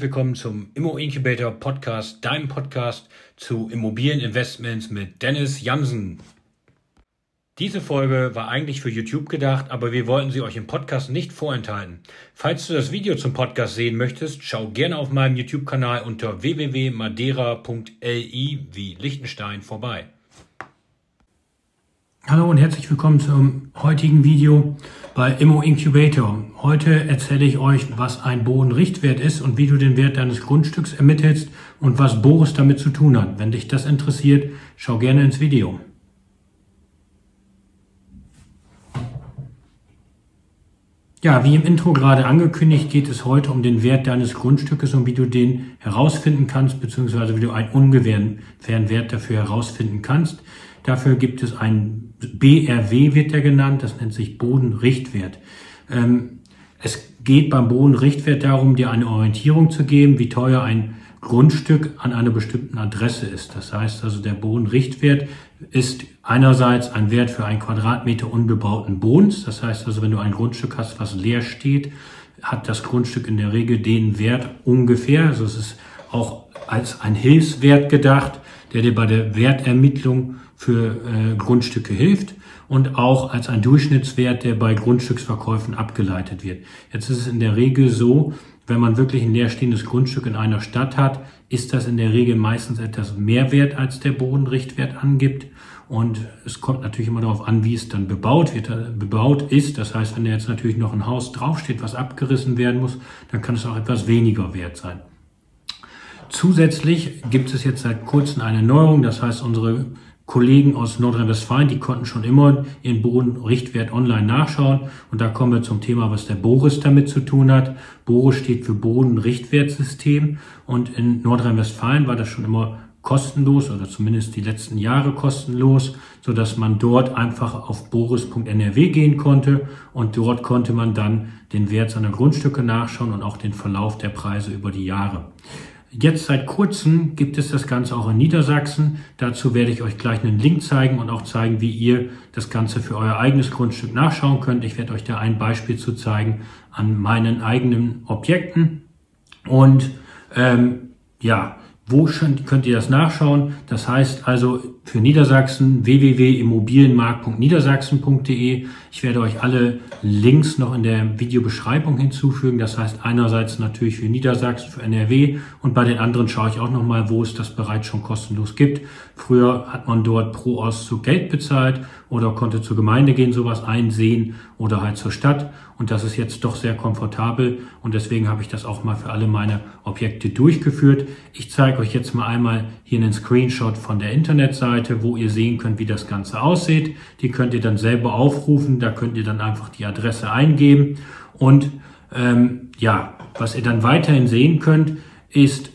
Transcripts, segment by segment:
Herzlich willkommen zum Immo Incubator Podcast, deinem Podcast zu Immobilieninvestments mit Dennis Jansen. Diese Folge war eigentlich für YouTube gedacht, aber wir wollten sie euch im Podcast nicht vorenthalten. Falls du das Video zum Podcast sehen möchtest, schau gerne auf meinem YouTube-Kanal unter www.madeira.li wie Liechtenstein vorbei. Hallo und herzlich willkommen zum heutigen Video bei Immo Incubator. Heute erzähle ich euch, was ein Bodenrichtwert ist und wie du den Wert deines Grundstücks ermittelst und was Boris damit zu tun hat. Wenn dich das interessiert, schau gerne ins Video. Ja, wie im Intro gerade angekündigt, geht es heute um den Wert deines Grundstückes und wie du den herausfinden kannst, beziehungsweise wie du einen ungefähren Wert dafür herausfinden kannst. Dafür gibt es ein BRW, wird der genannt, das nennt sich Bodenrichtwert. Ähm, es geht beim Bodenrichtwert darum, dir eine Orientierung zu geben, wie teuer ein Grundstück an einer bestimmten Adresse ist. Das heißt also, der Bodenrichtwert ist einerseits ein Wert für einen Quadratmeter unbebauten Bodens. Das heißt also, wenn du ein Grundstück hast, was leer steht, hat das Grundstück in der Regel den Wert ungefähr. Also es ist auch als ein Hilfswert gedacht, der dir bei der Wertermittlung für äh, Grundstücke hilft und auch als ein Durchschnittswert, der bei Grundstücksverkäufen abgeleitet wird. Jetzt ist es in der Regel so, wenn man wirklich ein leerstehendes Grundstück in einer Stadt hat, ist das in der Regel meistens etwas mehr wert, als der Bodenrichtwert angibt. Und es kommt natürlich immer darauf an, wie es dann bebaut wird, äh, bebaut ist. Das heißt, wenn da jetzt natürlich noch ein Haus draufsteht, was abgerissen werden muss, dann kann es auch etwas weniger wert sein. Zusätzlich gibt es jetzt seit kurzem eine Neuerung. Das heißt, unsere Kollegen aus Nordrhein-Westfalen, die konnten schon immer ihren Bodenrichtwert online nachschauen. Und da kommen wir zum Thema, was der Boris damit zu tun hat. Boris steht für Bodenrichtwertsystem. Und in Nordrhein-Westfalen war das schon immer kostenlos oder zumindest die letzten Jahre kostenlos, so dass man dort einfach auf boris.nrw gehen konnte und dort konnte man dann den Wert seiner Grundstücke nachschauen und auch den Verlauf der Preise über die Jahre. Jetzt seit kurzem gibt es das Ganze auch in Niedersachsen. Dazu werde ich euch gleich einen Link zeigen und auch zeigen, wie ihr das Ganze für euer eigenes Grundstück nachschauen könnt. Ich werde euch da ein Beispiel zu zeigen an meinen eigenen Objekten. Und ähm, ja, wo könnt ihr das nachschauen? Das heißt also für Niedersachsen www.immobilienmarkt.niedersachsen.de. Ich werde euch alle Links noch in der Videobeschreibung hinzufügen. Das heißt einerseits natürlich für Niedersachsen, für NRW und bei den anderen schaue ich auch nochmal, wo es das bereits schon kostenlos gibt. Früher hat man dort pro Auszug Geld bezahlt oder konnte zur Gemeinde gehen, sowas einsehen oder halt zur Stadt. Und das ist jetzt doch sehr komfortabel und deswegen habe ich das auch mal für alle meine Objekte durchgeführt. Ich zeige euch jetzt mal einmal hier einen Screenshot von der Internetseite, wo ihr sehen könnt, wie das Ganze aussieht. Die könnt ihr dann selber aufrufen, da könnt ihr dann einfach die Adresse eingeben und ähm, ja, was ihr dann weiterhin sehen könnt, ist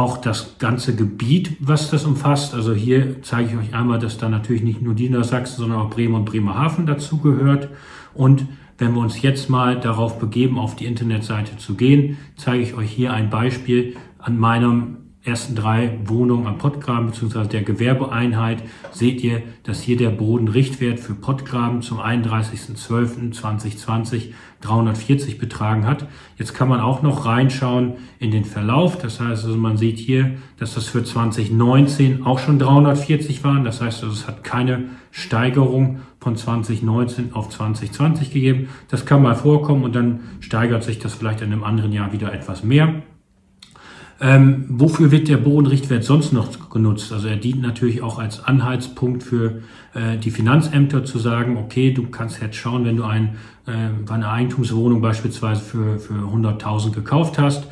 auch das ganze Gebiet, was das umfasst. Also hier zeige ich euch einmal, dass da natürlich nicht nur Niedersachsen, sondern auch Bremen und Bremerhaven dazugehört. Und wenn wir uns jetzt mal darauf begeben, auf die Internetseite zu gehen, zeige ich euch hier ein Beispiel an meinem ersten drei Wohnungen am Pottgraben bzw. der Gewerbeeinheit seht ihr, dass hier der Bodenrichtwert für Pottgraben zum 31.12.2020 340 betragen hat. Jetzt kann man auch noch reinschauen in den Verlauf. Das heißt also, man sieht hier, dass das für 2019 auch schon 340 waren. Das heißt also, es hat keine Steigerung von 2019 auf 2020 gegeben. Das kann mal vorkommen und dann steigert sich das vielleicht in einem anderen Jahr wieder etwas mehr. Ähm, wofür wird der Bodenrichtwert sonst noch genutzt? Also er dient natürlich auch als Anhaltspunkt für äh, die Finanzämter zu sagen, okay, du kannst jetzt schauen, wenn du ein, äh, eine Eigentumswohnung beispielsweise für, für 100.000 gekauft hast,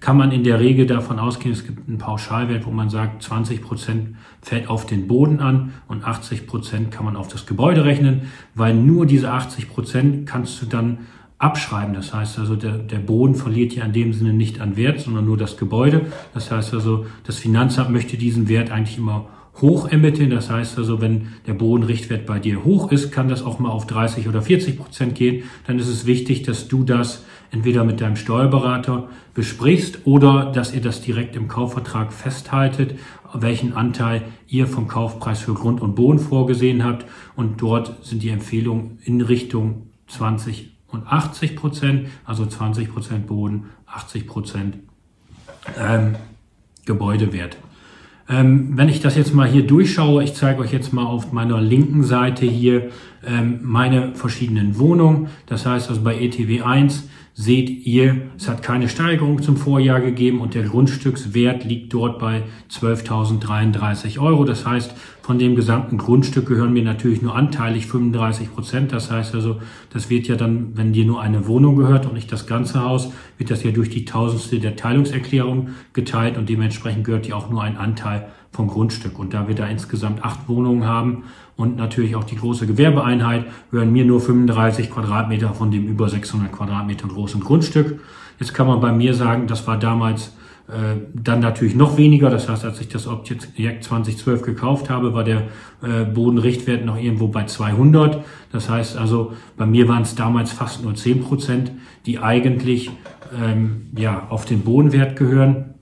kann man in der Regel davon ausgehen, es gibt einen Pauschalwert, wo man sagt, 20 Prozent fällt auf den Boden an und 80 Prozent kann man auf das Gebäude rechnen, weil nur diese 80 Prozent kannst du dann abschreiben. Das heißt also, der, der Boden verliert ja in dem Sinne nicht an Wert, sondern nur das Gebäude. Das heißt also, das Finanzamt möchte diesen Wert eigentlich immer hoch ermitteln. Das heißt also, wenn der Bodenrichtwert bei dir hoch ist, kann das auch mal auf 30 oder 40 Prozent gehen. Dann ist es wichtig, dass du das entweder mit deinem Steuerberater besprichst oder dass ihr das direkt im Kaufvertrag festhaltet, welchen Anteil ihr vom Kaufpreis für Grund und Boden vorgesehen habt. Und dort sind die Empfehlungen in Richtung 20 und 80 Prozent, also 20 Prozent Boden, 80 Prozent ähm, Gebäudewert. Ähm, wenn ich das jetzt mal hier durchschaue, ich zeige euch jetzt mal auf meiner linken Seite hier ähm, meine verschiedenen Wohnungen. Das heißt also bei ETW 1 seht ihr, es hat keine Steigerung zum Vorjahr gegeben und der Grundstückswert liegt dort bei 12.033 Euro. Das heißt, von dem gesamten Grundstück gehören mir natürlich nur anteilig 35 Prozent. Das heißt also, das wird ja dann, wenn dir nur eine Wohnung gehört und nicht das ganze Haus, wird das ja durch die Tausendste der Teilungserklärung geteilt und dementsprechend gehört ja auch nur ein Anteil vom Grundstück. Und da wir da insgesamt acht Wohnungen haben und natürlich auch die große Gewerbeeinheit, gehören mir nur 35 Quadratmeter von dem über 600 Quadratmeter großen Grundstück. Jetzt kann man bei mir sagen, das war damals äh, dann natürlich noch weniger. Das heißt, als ich das Objekt 2012 gekauft habe, war der äh, Bodenrichtwert noch irgendwo bei 200. Das heißt also, bei mir waren es damals fast nur 10 Prozent, die eigentlich ähm, ja, auf den Bodenwert gehören.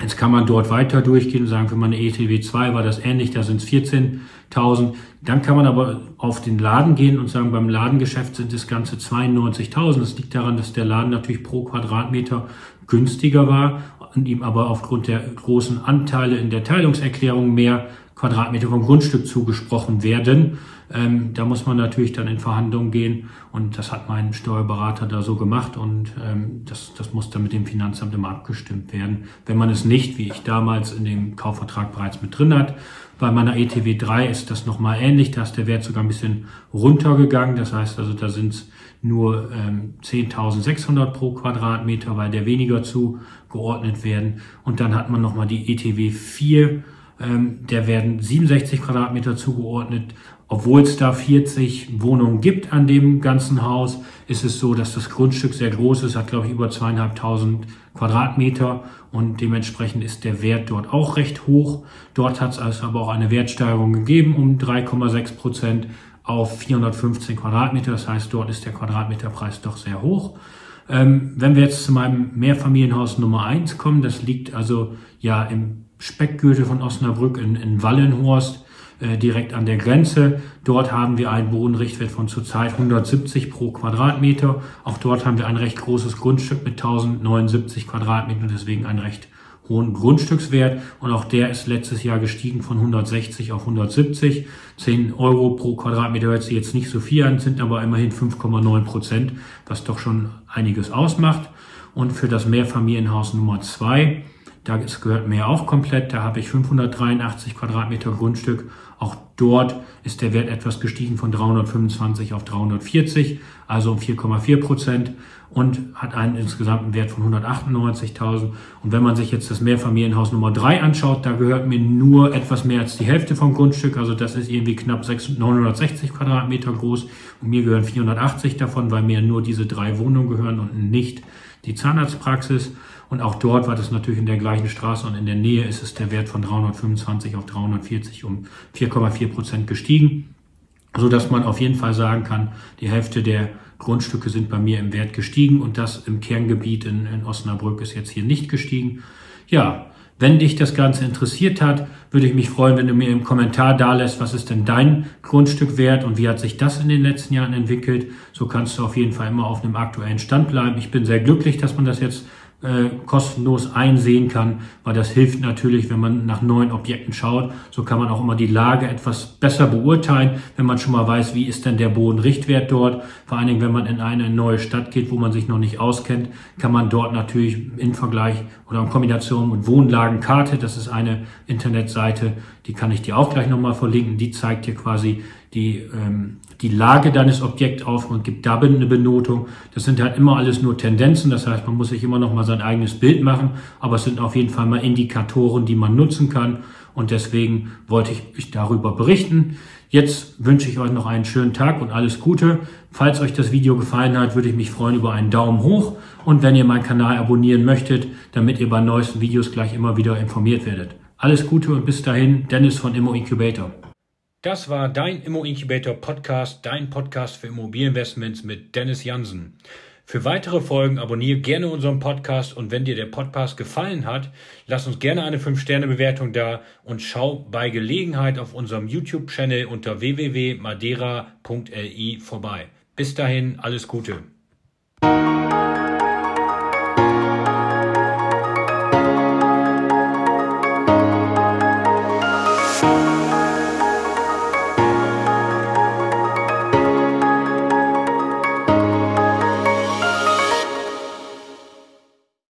Jetzt kann man dort weiter durchgehen und sagen, für meine ETW 2 war das ähnlich, da sind es 14.000. Dann kann man aber auf den Laden gehen und sagen, beim Ladengeschäft sind das Ganze 92.000. Das liegt daran, dass der Laden natürlich pro Quadratmeter günstiger war und ihm aber aufgrund der großen Anteile in der Teilungserklärung mehr Quadratmeter vom Grundstück zugesprochen werden. Ähm, da muss man natürlich dann in Verhandlungen gehen und das hat mein Steuerberater da so gemacht und ähm, das, das muss dann mit dem Finanzamt immer abgestimmt werden. Wenn man es nicht, wie ich damals in dem Kaufvertrag bereits mit drin hat, bei meiner ETW 3 ist das nochmal ähnlich, da ist der Wert sogar ein bisschen runtergegangen. Das heißt also, da sind es nur ähm, 10.600 pro Quadratmeter, weil der weniger zugeordnet werden. Und dann hat man nochmal die ETW 4 ähm, der werden 67 Quadratmeter zugeordnet. Obwohl es da 40 Wohnungen gibt an dem ganzen Haus, ist es so, dass das Grundstück sehr groß ist, hat glaube ich über zweieinhalbtausend Quadratmeter und dementsprechend ist der Wert dort auch recht hoch. Dort hat es also aber auch eine Wertsteigerung gegeben um 3,6 Prozent auf 415 Quadratmeter. Das heißt, dort ist der Quadratmeterpreis doch sehr hoch. Ähm, wenn wir jetzt zu meinem Mehrfamilienhaus Nummer eins kommen, das liegt also ja im Speckgürtel von Osnabrück in, in Wallenhorst, äh, direkt an der Grenze. Dort haben wir einen Bodenrichtwert von zurzeit 170 pro Quadratmeter. Auch dort haben wir ein recht großes Grundstück mit 1079 Quadratmetern, deswegen einen recht hohen Grundstückswert. Und auch der ist letztes Jahr gestiegen von 160 auf 170. 10 Euro pro Quadratmeter hört sich jetzt nicht so viel an, sind aber immerhin 5,9 Prozent, was doch schon einiges ausmacht. Und für das Mehrfamilienhaus Nummer zwei da gehört mir auch komplett. Da habe ich 583 Quadratmeter Grundstück. Auch dort ist der Wert etwas gestiegen von 325 auf 340, also um 4,4 Prozent und hat einen insgesamten Wert von 198.000. Und wenn man sich jetzt das Mehrfamilienhaus Nummer 3 anschaut, da gehört mir nur etwas mehr als die Hälfte vom Grundstück. Also das ist irgendwie knapp 960 Quadratmeter groß und mir gehören 480 davon, weil mir nur diese drei Wohnungen gehören und nicht die Zahnarztpraxis. Und auch dort war das natürlich in der gleichen Straße und in der Nähe ist es der Wert von 325 auf 340 um 4,4 Prozent gestiegen, so dass man auf jeden Fall sagen kann, die Hälfte der Grundstücke sind bei mir im Wert gestiegen und das im Kerngebiet in, in Osnabrück ist jetzt hier nicht gestiegen. Ja, wenn dich das Ganze interessiert hat, würde ich mich freuen, wenn du mir im Kommentar da lässt, was ist denn dein Grundstück wert und wie hat sich das in den letzten Jahren entwickelt. So kannst du auf jeden Fall immer auf einem aktuellen Stand bleiben. Ich bin sehr glücklich, dass man das jetzt äh, kostenlos einsehen kann, weil das hilft natürlich, wenn man nach neuen Objekten schaut. So kann man auch immer die Lage etwas besser beurteilen, wenn man schon mal weiß, wie ist denn der Bodenrichtwert dort. Vor allen Dingen, wenn man in eine neue Stadt geht, wo man sich noch nicht auskennt, kann man dort natürlich in Vergleich oder in Kombination mit Wohnlagenkarte, das ist eine Internetseite, die kann ich dir auch gleich nochmal verlinken, die zeigt dir quasi die, ähm, die Lage deines Objekts auf und gibt da eine Benotung. Das sind halt immer alles nur Tendenzen, das heißt, man muss sich immer noch mal sein eigenes Bild machen, aber es sind auf jeden Fall mal Indikatoren, die man nutzen kann und deswegen wollte ich euch darüber berichten. Jetzt wünsche ich euch noch einen schönen Tag und alles Gute. Falls euch das Video gefallen hat, würde ich mich freuen über einen Daumen hoch und wenn ihr meinen Kanal abonnieren möchtet, damit ihr bei neuesten Videos gleich immer wieder informiert werdet. Alles Gute und bis dahin, Dennis von Immo Incubator. Das war dein Immo Incubator Podcast, dein Podcast für Immobilieninvestments mit Dennis Jansen. Für weitere Folgen abonniere gerne unseren Podcast und wenn dir der Podcast gefallen hat, lass uns gerne eine 5-Sterne-Bewertung da und schau bei Gelegenheit auf unserem YouTube-Channel unter www.madeira.li vorbei. Bis dahin, alles Gute.